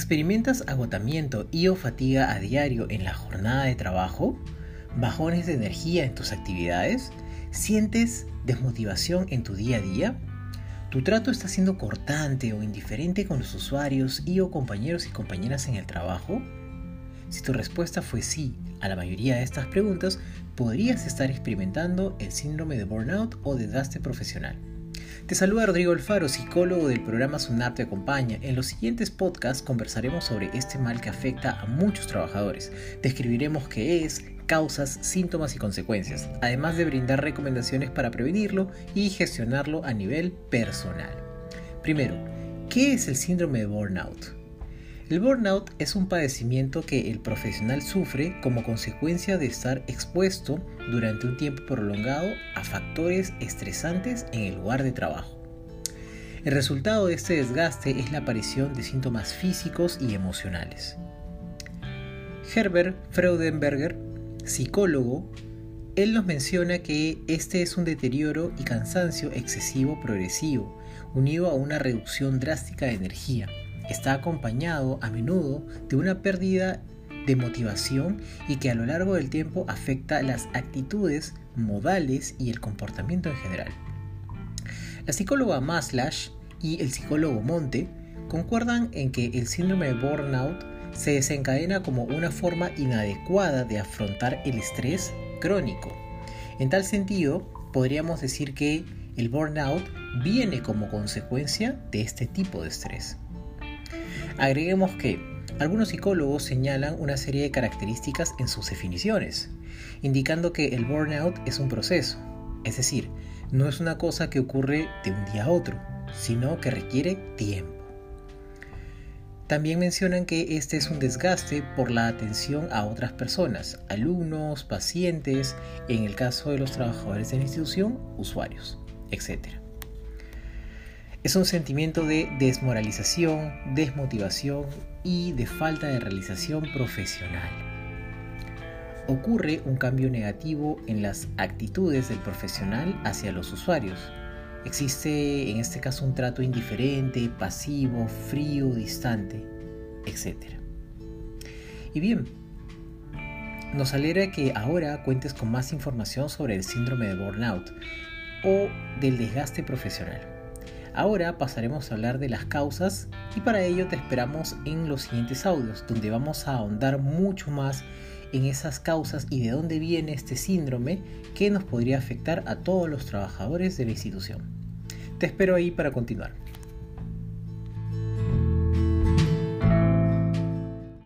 ¿Experimentas agotamiento y o fatiga a diario en la jornada de trabajo? ¿Bajones de energía en tus actividades? ¿Sientes desmotivación en tu día a día? ¿Tu trato está siendo cortante o indiferente con los usuarios y o compañeros y compañeras en el trabajo? Si tu respuesta fue sí a la mayoría de estas preguntas, podrías estar experimentando el síndrome de burnout o desgaste profesional. Te saluda Rodrigo Alfaro, psicólogo del programa SUNAP Te Acompaña. En los siguientes podcasts conversaremos sobre este mal que afecta a muchos trabajadores. Describiremos qué es, causas, síntomas y consecuencias, además de brindar recomendaciones para prevenirlo y gestionarlo a nivel personal. Primero, ¿qué es el síndrome de burnout? El burnout es un padecimiento que el profesional sufre como consecuencia de estar expuesto durante un tiempo prolongado a factores estresantes en el lugar de trabajo. El resultado de este desgaste es la aparición de síntomas físicos y emocionales. Herbert Freudenberger, psicólogo, él nos menciona que este es un deterioro y cansancio excesivo progresivo, unido a una reducción drástica de energía, está acompañado a menudo de una pérdida de motivación y que a lo largo del tiempo afecta las actitudes, modales y el comportamiento en general. La psicóloga Maslash y el psicólogo Monte concuerdan en que el síndrome de burnout se desencadena como una forma inadecuada de afrontar el estrés crónico. En tal sentido, podríamos decir que el burnout viene como consecuencia de este tipo de estrés. Agreguemos que algunos psicólogos señalan una serie de características en sus definiciones, indicando que el burnout es un proceso, es decir, no es una cosa que ocurre de un día a otro, sino que requiere tiempo. También mencionan que este es un desgaste por la atención a otras personas, alumnos, pacientes, en el caso de los trabajadores de la institución, usuarios, etc. Es un sentimiento de desmoralización, desmotivación y de falta de realización profesional. Ocurre un cambio negativo en las actitudes del profesional hacia los usuarios. Existe en este caso un trato indiferente, pasivo, frío, distante, etc. Y bien, nos alegra que ahora cuentes con más información sobre el síndrome de burnout o del desgaste profesional. Ahora pasaremos a hablar de las causas y para ello te esperamos en los siguientes audios, donde vamos a ahondar mucho más en esas causas y de dónde viene este síndrome que nos podría afectar a todos los trabajadores de la institución. Te espero ahí para continuar.